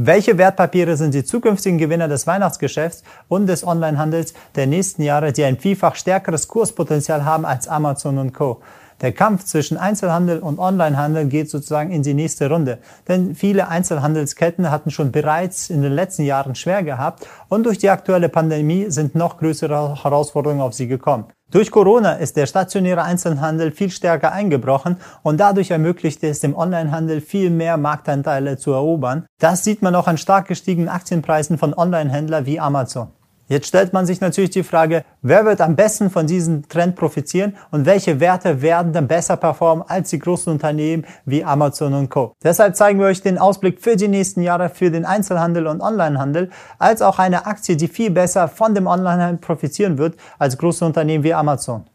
Welche Wertpapiere sind die zukünftigen Gewinner des Weihnachtsgeschäfts und des Onlinehandels der nächsten Jahre, die ein vielfach stärkeres Kurspotenzial haben als Amazon und Co.? Der Kampf zwischen Einzelhandel und Onlinehandel geht sozusagen in die nächste Runde. Denn viele Einzelhandelsketten hatten schon bereits in den letzten Jahren schwer gehabt und durch die aktuelle Pandemie sind noch größere Herausforderungen auf sie gekommen. Durch Corona ist der stationäre Einzelhandel viel stärker eingebrochen und dadurch ermöglicht es dem Onlinehandel viel mehr Marktanteile zu erobern. Das sieht man auch an stark gestiegenen Aktienpreisen von Onlinehändlern wie Amazon. Jetzt stellt man sich natürlich die Frage, wer wird am besten von diesem Trend profitieren und welche Werte werden dann besser performen als die großen Unternehmen wie Amazon und Co. Deshalb zeigen wir euch den Ausblick für die nächsten Jahre für den Einzelhandel und Onlinehandel, als auch eine Aktie, die viel besser von dem Onlinehandel profitieren wird als große Unternehmen wie Amazon.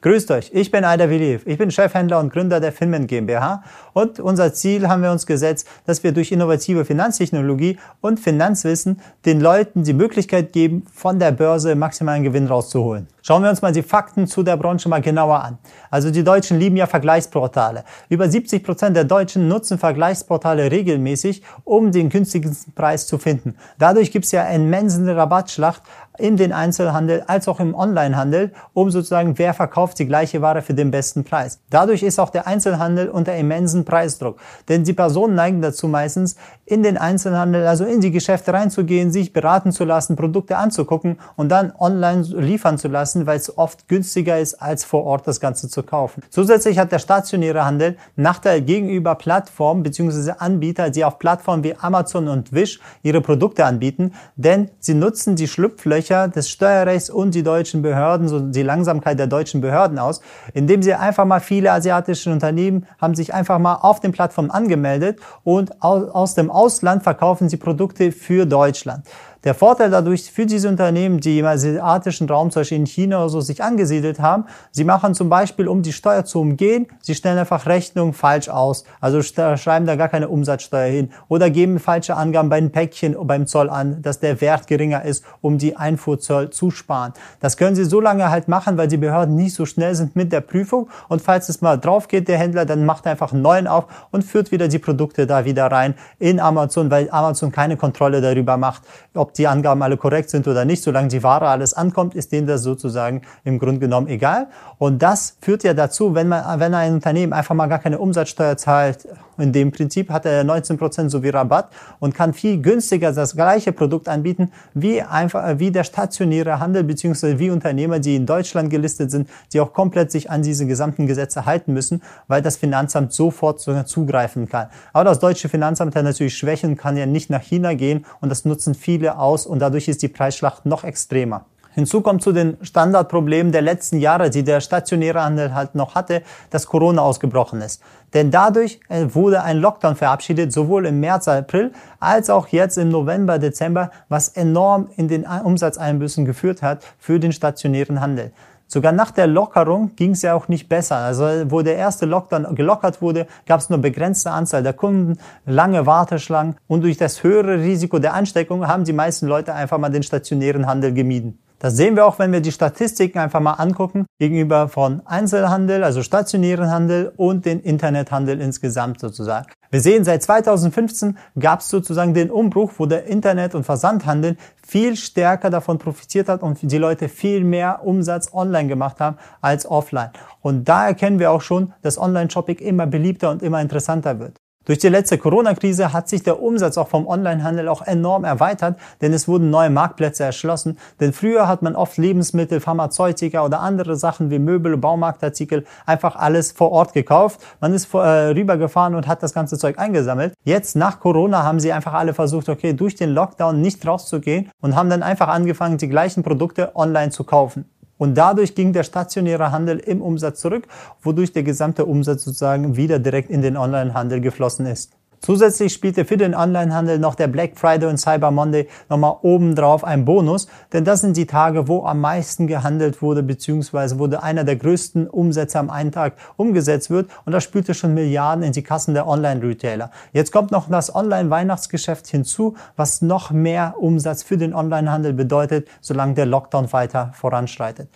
Grüßt euch, ich bin Aida Viliv. Ich bin Chefhändler und Gründer der Finment GmbH und unser Ziel haben wir uns gesetzt, dass wir durch innovative Finanztechnologie und Finanzwissen den Leuten die Möglichkeit geben, von der Börse maximalen Gewinn rauszuholen. Schauen wir uns mal die Fakten zu der Branche mal genauer an. Also die Deutschen lieben ja Vergleichsportale. Über 70 Prozent der Deutschen nutzen Vergleichsportale regelmäßig, um den günstigsten Preis zu finden. Dadurch gibt es ja immensen Rabattschlacht in den Einzelhandel als auch im Onlinehandel, um sozusagen, wer verkauft die gleiche Ware für den besten Preis. Dadurch ist auch der Einzelhandel unter immensen Preisdruck. Denn die Personen neigen dazu meistens, in den Einzelhandel, also in die Geschäfte reinzugehen, sich beraten zu lassen, Produkte anzugucken und dann online liefern zu lassen, weil es oft günstiger ist, als vor Ort das Ganze zu kaufen. Zusätzlich hat der stationäre Handel Nachteil gegenüber Plattformen bzw. Anbieter, die auf Plattformen wie Amazon und Wish ihre Produkte anbieten, denn sie nutzen die Schlupflöcher des Steuerrechts und die deutschen Behörden, so die Langsamkeit der deutschen Behörden aus, indem sie einfach mal viele asiatische Unternehmen haben sich einfach mal auf den Plattformen angemeldet und aus dem Ausland verkaufen sie Produkte für Deutschland. Der Vorteil dadurch für diese Unternehmen, die im asiatischen Raum, zum Beispiel in China oder so, sich angesiedelt haben, sie machen zum Beispiel, um die Steuer zu umgehen, sie stellen einfach Rechnungen falsch aus. Also schreiben da gar keine Umsatzsteuer hin oder geben falsche Angaben bei den Päckchen beim Zoll an, dass der Wert geringer ist, um die Einfuhrzoll zu sparen. Das können sie so lange halt machen, weil die Behörden nicht so schnell sind mit der Prüfung und falls es mal drauf geht, der Händler, dann macht er einfach einen neuen auf und führt wieder die Produkte da wieder rein in Amazon, weil Amazon keine Kontrolle darüber macht, ob ob die Angaben alle korrekt sind oder nicht, solange die Ware alles ankommt, ist denen das sozusagen im Grunde genommen egal. Und das führt ja dazu, wenn man, wenn ein Unternehmen einfach mal gar keine Umsatzsteuer zahlt, in dem Prinzip hat er 19 Prozent sowie Rabatt und kann viel günstiger das gleiche Produkt anbieten, wie einfach, wie der stationäre Handel, beziehungsweise wie Unternehmer, die in Deutschland gelistet sind, die auch komplett sich an diese gesamten Gesetze halten müssen, weil das Finanzamt sofort zugreifen kann. Aber das deutsche Finanzamt hat natürlich Schwächen, kann ja nicht nach China gehen und das nutzen viele aus und dadurch ist die Preisschlacht noch extremer. Hinzu kommt zu den Standardproblemen der letzten Jahre, die der stationäre Handel halt noch hatte, dass Corona ausgebrochen ist. Denn dadurch äh, wurde ein Lockdown verabschiedet, sowohl im März, April als auch jetzt im November, Dezember, was enorm in den Umsatzeinbüßen geführt hat für den stationären Handel. Sogar nach der Lockerung ging es ja auch nicht besser. Also wo der erste Lockdown gelockert wurde, gab es nur begrenzte Anzahl der Kunden, lange Warteschlangen und durch das höhere Risiko der Ansteckung haben die meisten Leute einfach mal den stationären Handel gemieden. Das sehen wir auch, wenn wir die Statistiken einfach mal angucken, gegenüber von Einzelhandel, also stationären Handel und den Internethandel insgesamt sozusagen. Wir sehen, seit 2015 gab es sozusagen den Umbruch, wo der Internet- und Versandhandel viel stärker davon profitiert hat und die Leute viel mehr Umsatz online gemacht haben als offline. Und da erkennen wir auch schon, dass Online-Shopping immer beliebter und immer interessanter wird. Durch die letzte Corona-Krise hat sich der Umsatz auch vom Onlinehandel auch enorm erweitert, denn es wurden neue Marktplätze erschlossen. Denn früher hat man oft Lebensmittel, Pharmazeutika oder andere Sachen wie Möbel, Baumarktartikel einfach alles vor Ort gekauft. Man ist vor, äh, rübergefahren und hat das ganze Zeug eingesammelt. Jetzt nach Corona haben sie einfach alle versucht, okay, durch den Lockdown nicht rauszugehen und haben dann einfach angefangen, die gleichen Produkte online zu kaufen. Und dadurch ging der stationäre Handel im Umsatz zurück, wodurch der gesamte Umsatz sozusagen wieder direkt in den Onlinehandel geflossen ist. Zusätzlich spielte für den Onlinehandel noch der Black Friday und Cyber Monday nochmal obendrauf ein Bonus, denn das sind die Tage, wo am meisten gehandelt wurde, beziehungsweise wurde einer der größten Umsätze am einen Tag umgesetzt wird und das spülte schon Milliarden in die Kassen der Online-Retailer. Jetzt kommt noch das Online-Weihnachtsgeschäft hinzu, was noch mehr Umsatz für den Onlinehandel bedeutet, solange der Lockdown weiter voranschreitet.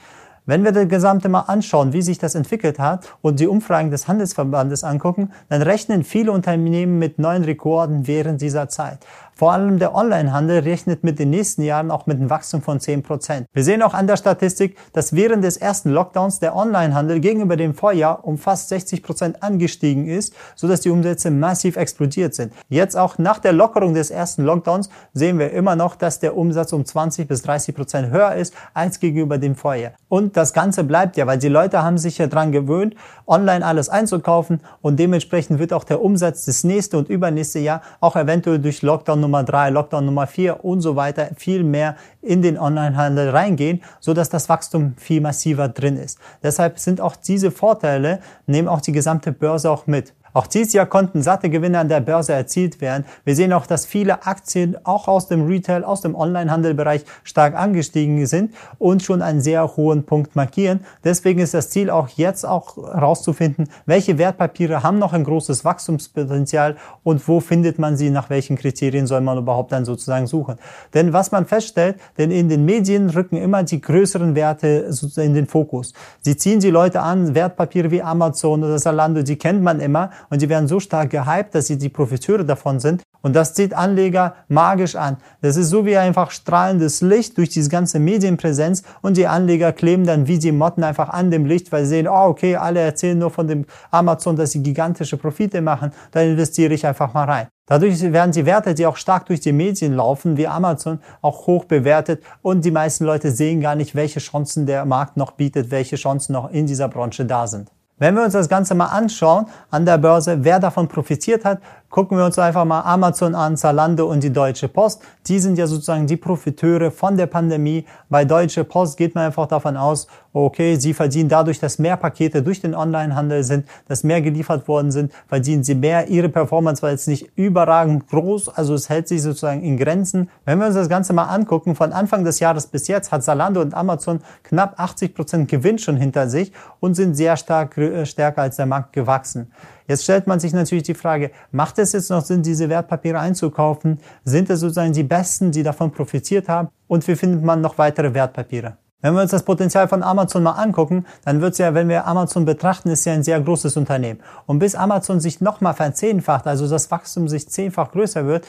Wenn wir das Gesamte mal anschauen, wie sich das entwickelt hat und die Umfragen des Handelsverbandes angucken, dann rechnen viele Unternehmen mit neuen Rekorden während dieser Zeit. Vor allem der Onlinehandel rechnet mit den nächsten Jahren auch mit einem Wachstum von 10%. Wir sehen auch an der Statistik, dass während des ersten Lockdowns der Onlinehandel gegenüber dem Vorjahr um fast 60% angestiegen ist, sodass die Umsätze massiv explodiert sind. Jetzt auch nach der Lockerung des ersten Lockdowns sehen wir immer noch, dass der Umsatz um 20 bis 30% höher ist als gegenüber dem Vorjahr. Und das Ganze bleibt ja, weil die Leute haben sich ja dran gewöhnt, online alles einzukaufen und dementsprechend wird auch der Umsatz des nächste und übernächste Jahr auch eventuell durch Lockdown Nummer drei, Lockdown Nummer vier und so weiter viel mehr in den Onlinehandel reingehen, so dass das Wachstum viel massiver drin ist. Deshalb sind auch diese Vorteile, nehmen auch die gesamte Börse auch mit. Auch dieses Jahr konnten satte Gewinne an der Börse erzielt werden. Wir sehen auch, dass viele Aktien auch aus dem Retail, aus dem Onlinehandelbereich stark angestiegen sind und schon einen sehr hohen Punkt markieren. Deswegen ist das Ziel auch jetzt auch herauszufinden, welche Wertpapiere haben noch ein großes Wachstumspotenzial und wo findet man sie, nach welchen Kriterien soll man überhaupt dann sozusagen suchen. Denn was man feststellt, denn in den Medien rücken immer die größeren Werte in den Fokus. Sie ziehen die Leute an, Wertpapiere wie Amazon oder Zalando, die kennt man immer und die werden so stark gehypt, dass sie die Profiteure davon sind. Und das zieht Anleger magisch an. Das ist so wie einfach strahlendes Licht durch diese ganze Medienpräsenz und die Anleger kleben dann wie die Motten einfach an dem Licht, weil sie sehen, oh okay, alle erzählen nur von dem Amazon, dass sie gigantische Profite machen, dann investiere ich einfach mal rein. Dadurch werden die Werte, die auch stark durch die Medien laufen, wie Amazon, auch hoch bewertet und die meisten Leute sehen gar nicht, welche Chancen der Markt noch bietet, welche Chancen noch in dieser Branche da sind. Wenn wir uns das Ganze mal anschauen an der Börse, wer davon profitiert hat, gucken wir uns einfach mal Amazon an, Zalando und die Deutsche Post. Die sind ja sozusagen die Profiteure von der Pandemie. Bei Deutsche Post geht man einfach davon aus, okay, sie verdienen dadurch, dass mehr Pakete durch den Onlinehandel sind, dass mehr geliefert worden sind, verdienen sie mehr. Ihre Performance war jetzt nicht überragend groß, also es hält sich sozusagen in Grenzen. Wenn wir uns das Ganze mal angucken, von Anfang des Jahres bis jetzt hat Zalando und Amazon knapp 80 Prozent Gewinn schon hinter sich und sind sehr stark, äh, stärker als der Markt gewachsen. Jetzt stellt man sich natürlich die Frage, macht es jetzt noch Sinn, diese Wertpapiere einzukaufen? Sind es sozusagen die besten, die davon profitiert haben? Und wie findet man noch weitere Wertpapiere? Wenn wir uns das Potenzial von Amazon mal angucken, dann wird es ja, wenn wir Amazon betrachten, ist ja ein sehr großes Unternehmen. Und bis Amazon sich nochmal verzehnfacht, also das Wachstum sich zehnfach größer wird,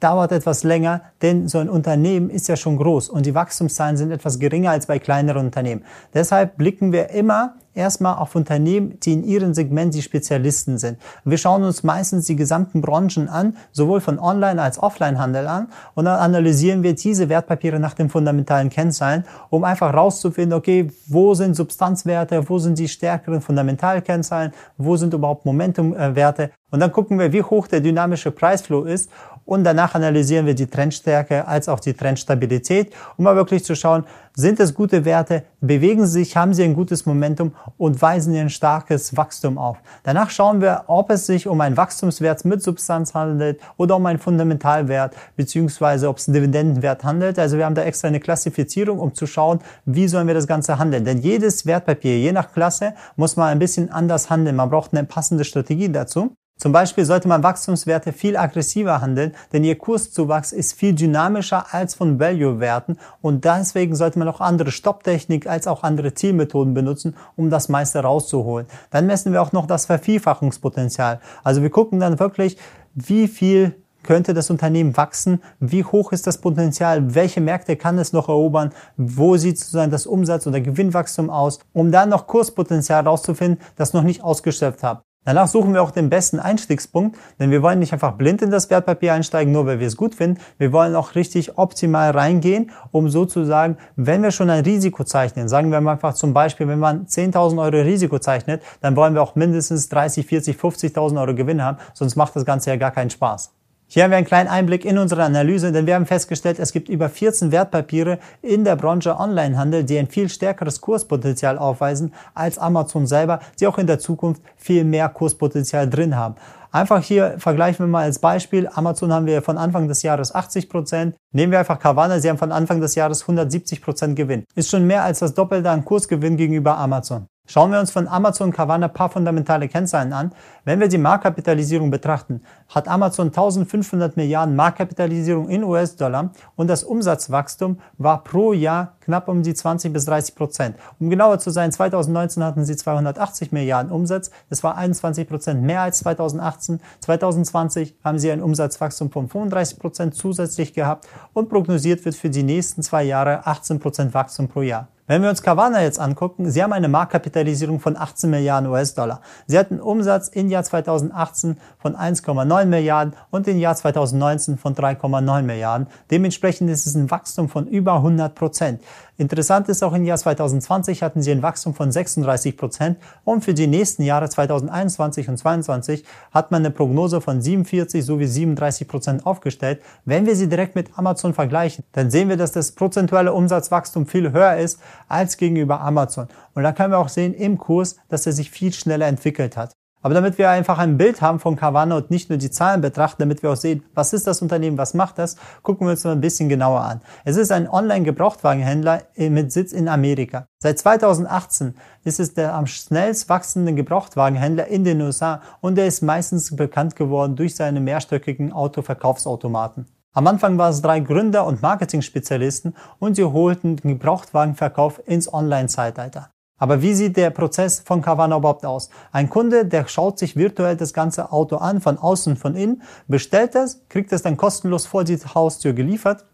dauert etwas länger, denn so ein Unternehmen ist ja schon groß und die Wachstumszahlen sind etwas geringer als bei kleineren Unternehmen. Deshalb blicken wir immer erstmal auf Unternehmen, die in ihrem Segment die Spezialisten sind. Wir schauen uns meistens die gesamten Branchen an, sowohl von Online- als Offline-Handel an und dann analysieren wir diese Wertpapiere nach den fundamentalen Kennzahlen, um einfach rauszufinden, okay, wo sind Substanzwerte, wo sind die stärkeren Fundamentalkennzahlen, wo sind überhaupt Momentumwerte und dann gucken wir, wie hoch der dynamische Preisflow ist und danach analysieren wir die Trendstärke als auch die Trendstabilität, um mal wirklich zu schauen, sind es gute Werte, bewegen sie sich, haben sie ein gutes Momentum und weisen ein starkes Wachstum auf. Danach schauen wir, ob es sich um einen Wachstumswert mit Substanz handelt oder um einen Fundamentalwert, beziehungsweise ob es einen Dividendenwert handelt. Also wir haben da extra eine Klassifizierung, um zu schauen, wie sollen wir das Ganze handeln. Denn jedes Wertpapier, je nach Klasse, muss man ein bisschen anders handeln. Man braucht eine passende Strategie dazu. Zum Beispiel sollte man Wachstumswerte viel aggressiver handeln, denn ihr Kurszuwachs ist viel dynamischer als von Value-Werten und deswegen sollte man auch andere Stopptechnik als auch andere Zielmethoden benutzen, um das meiste rauszuholen. Dann messen wir auch noch das Vervielfachungspotenzial. Also wir gucken dann wirklich, wie viel könnte das Unternehmen wachsen? Wie hoch ist das Potenzial? Welche Märkte kann es noch erobern? Wo sieht sozusagen das Umsatz- oder Gewinnwachstum aus? Um dann noch Kurspotenzial rauszufinden, das noch nicht ausgeschöpft hat. Danach suchen wir auch den besten Einstiegspunkt, denn wir wollen nicht einfach blind in das Wertpapier einsteigen, nur weil wir es gut finden. Wir wollen auch richtig optimal reingehen, um sozusagen, wenn wir schon ein Risiko zeichnen, sagen wir einfach zum Beispiel, wenn man 10.000 Euro Risiko zeichnet, dann wollen wir auch mindestens 30, 40, 50.000 Euro Gewinn haben, sonst macht das Ganze ja gar keinen Spaß. Hier haben wir einen kleinen Einblick in unsere Analyse, denn wir haben festgestellt, es gibt über 14 Wertpapiere in der Branche Onlinehandel, die ein viel stärkeres Kurspotenzial aufweisen als Amazon selber, die auch in der Zukunft viel mehr Kurspotenzial drin haben. Einfach hier vergleichen wir mal als Beispiel. Amazon haben wir von Anfang des Jahres 80 Prozent. Nehmen wir einfach Carvana, sie haben von Anfang des Jahres 170 Prozent Gewinn. Ist schon mehr als das Doppelte an Kursgewinn gegenüber Amazon. Schauen wir uns von Amazon Carvana ein paar fundamentale Kennzahlen an. Wenn wir die Marktkapitalisierung betrachten, hat Amazon 1500 Milliarden Marktkapitalisierung in US-Dollar und das Umsatzwachstum war pro Jahr knapp um die 20 bis 30 Prozent. Um genauer zu sein, 2019 hatten sie 280 Milliarden Umsatz. Das war 21 Prozent mehr als 2018. 2020 haben sie ein Umsatzwachstum von 35 Prozent zusätzlich gehabt und prognosiert wird für die nächsten zwei Jahre 18 Prozent Wachstum pro Jahr. Wenn wir uns Carvana jetzt angucken, sie haben eine Marktkapitalisierung von 18 Milliarden US-Dollar. Sie hatten Umsatz im Jahr 2018 von 1,9 Milliarden und im Jahr 2019 von 3,9 Milliarden. Dementsprechend ist es ein Wachstum von über 100 Prozent. Interessant ist auch im Jahr 2020 hatten sie ein Wachstum von 36 Prozent und für die nächsten Jahre 2021 und 2022 hat man eine Prognose von 47 sowie 37 Prozent aufgestellt. Wenn wir sie direkt mit Amazon vergleichen, dann sehen wir, dass das prozentuelle Umsatzwachstum viel höher ist als gegenüber Amazon. Und da können wir auch sehen im Kurs, dass er sich viel schneller entwickelt hat. Aber damit wir einfach ein Bild haben von Carvana und nicht nur die Zahlen betrachten, damit wir auch sehen, was ist das Unternehmen, was macht das, gucken wir uns mal ein bisschen genauer an. Es ist ein Online-Gebrauchtwagenhändler mit Sitz in Amerika. Seit 2018 ist es der am schnellst wachsende Gebrauchtwagenhändler in den USA und er ist meistens bekannt geworden durch seine mehrstöckigen Autoverkaufsautomaten. Am Anfang waren es drei Gründer und Marketing-Spezialisten und sie holten den Gebrauchtwagenverkauf ins Online-Zeitalter. Aber wie sieht der Prozess von Carvana überhaupt aus? Ein Kunde, der schaut sich virtuell das ganze Auto an, von außen, von innen, bestellt es, kriegt es dann kostenlos vor die Haustür geliefert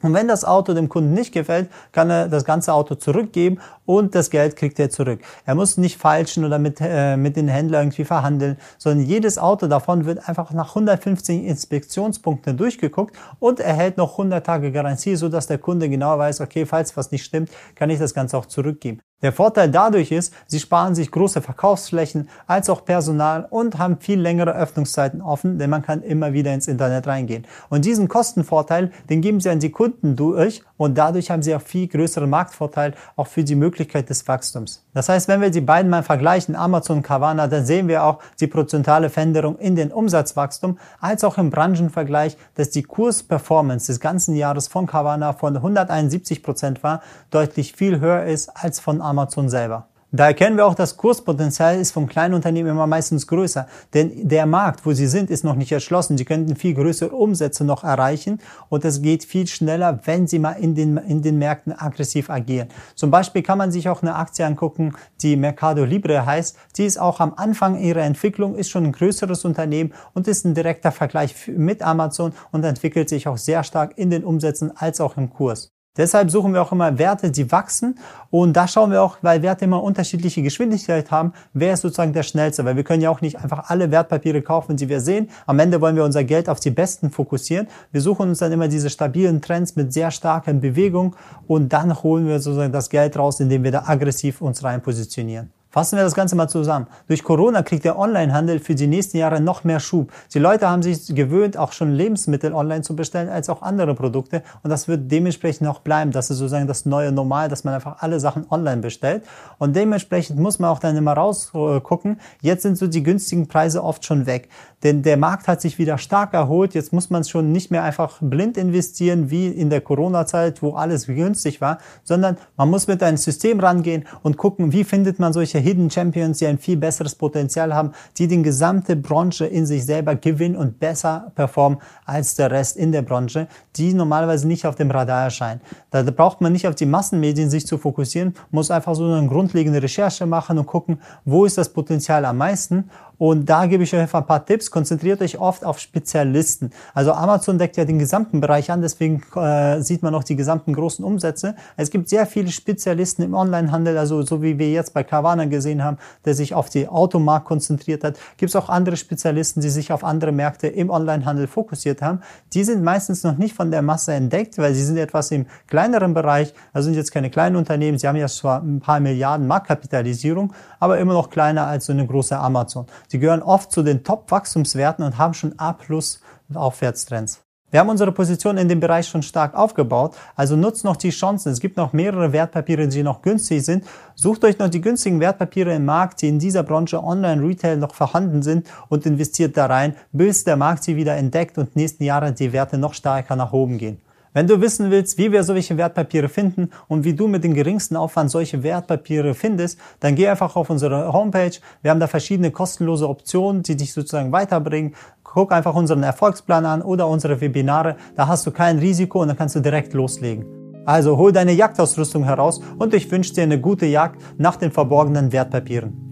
und wenn das Auto dem Kunden nicht gefällt, kann er das ganze Auto zurückgeben und das Geld kriegt er zurück. Er muss nicht falschen oder mit, äh, mit den Händlern irgendwie verhandeln, sondern jedes Auto davon wird einfach nach 150 Inspektionspunkten durchgeguckt und erhält noch 100 Tage Garantie, so dass der Kunde genau weiß, okay, falls was nicht stimmt, kann ich das Ganze auch zurückgeben. Der Vorteil dadurch ist, sie sparen sich große Verkaufsflächen als auch Personal und haben viel längere Öffnungszeiten offen, denn man kann immer wieder ins Internet reingehen. Und diesen Kostenvorteil, den geben sie an die Kunden durch und dadurch haben sie auch viel größeren Marktvorteil auch für die Möglichkeit des Wachstums. Das heißt, wenn wir die beiden mal vergleichen, Amazon und Carvana, dann sehen wir auch die prozentuale Veränderung in den Umsatzwachstum als auch im Branchenvergleich, dass die Kursperformance des ganzen Jahres von Carvana von 171 Prozent war, deutlich viel höher ist als von selber. Da erkennen wir auch, das Kurspotenzial ist von kleinen Unternehmen immer meistens größer. Denn der Markt, wo sie sind, ist noch nicht erschlossen. Sie könnten viel größere Umsätze noch erreichen und es geht viel schneller, wenn sie mal in den, in den Märkten aggressiv agieren. Zum Beispiel kann man sich auch eine Aktie angucken, die Mercado Libre heißt. Die ist auch am Anfang ihrer Entwicklung, ist schon ein größeres Unternehmen und ist ein direkter Vergleich mit Amazon und entwickelt sich auch sehr stark in den Umsätzen als auch im Kurs. Deshalb suchen wir auch immer Werte, die wachsen. Und da schauen wir auch, weil Werte immer unterschiedliche Geschwindigkeit haben, wer ist sozusagen der schnellste. Weil wir können ja auch nicht einfach alle Wertpapiere kaufen, die wir sehen. Am Ende wollen wir unser Geld auf die besten fokussieren. Wir suchen uns dann immer diese stabilen Trends mit sehr starker Bewegung und dann holen wir sozusagen das Geld raus, indem wir da aggressiv uns rein positionieren. Fassen wir das Ganze mal zusammen. Durch Corona kriegt der Onlinehandel für die nächsten Jahre noch mehr Schub. Die Leute haben sich gewöhnt, auch schon Lebensmittel online zu bestellen, als auch andere Produkte. Und das wird dementsprechend auch bleiben. Das ist sozusagen das neue Normal, dass man einfach alle Sachen online bestellt. Und dementsprechend muss man auch dann immer rausgucken. Jetzt sind so die günstigen Preise oft schon weg. Denn der Markt hat sich wieder stark erholt. Jetzt muss man schon nicht mehr einfach blind investieren, wie in der Corona-Zeit, wo alles günstig war, sondern man muss mit einem System rangehen und gucken, wie findet man solche Hidden Champions, die ein viel besseres Potenzial haben, die die gesamte Branche in sich selber gewinnen und besser performen als der Rest in der Branche, die normalerweise nicht auf dem Radar erscheinen. Da braucht man nicht auf die Massenmedien sich zu fokussieren, muss einfach so eine grundlegende Recherche machen und gucken, wo ist das Potenzial am meisten und da gebe ich euch einfach ein paar Tipps. Konzentriert euch oft auf Spezialisten. Also Amazon deckt ja den gesamten Bereich an, deswegen äh, sieht man auch die gesamten großen Umsätze. Es gibt sehr viele Spezialisten im Onlinehandel, also so wie wir jetzt bei Carvana gesehen haben, der sich auf die Automarkt konzentriert hat. Gibt es auch andere Spezialisten, die sich auf andere Märkte im Onlinehandel fokussiert haben. Die sind meistens noch nicht von der Masse entdeckt, weil sie sind etwas im kleineren Bereich. Also sind jetzt keine kleinen Unternehmen. Sie haben ja zwar ein paar Milliarden Marktkapitalisierung, aber immer noch kleiner als so eine große Amazon. Sie gehören oft zu den Top-Wachstumswerten und haben schon A-Plus Aufwärtstrends. Wir haben unsere Position in dem Bereich schon stark aufgebaut, also nutzt noch die Chancen. Es gibt noch mehrere Wertpapiere, die noch günstig sind. Sucht euch noch die günstigen Wertpapiere im Markt, die in dieser Branche Online-Retail noch vorhanden sind und investiert da rein, bis der Markt sie wieder entdeckt und nächsten Jahre die Werte noch stärker nach oben gehen. Wenn du wissen willst, wie wir solche Wertpapiere finden und wie du mit dem geringsten Aufwand solche Wertpapiere findest, dann geh einfach auf unsere Homepage. Wir haben da verschiedene kostenlose Optionen, die dich sozusagen weiterbringen. Guck einfach unseren Erfolgsplan an oder unsere Webinare. Da hast du kein Risiko und dann kannst du direkt loslegen. Also hol deine Jagdausrüstung heraus und ich wünsche dir eine gute Jagd nach den verborgenen Wertpapieren.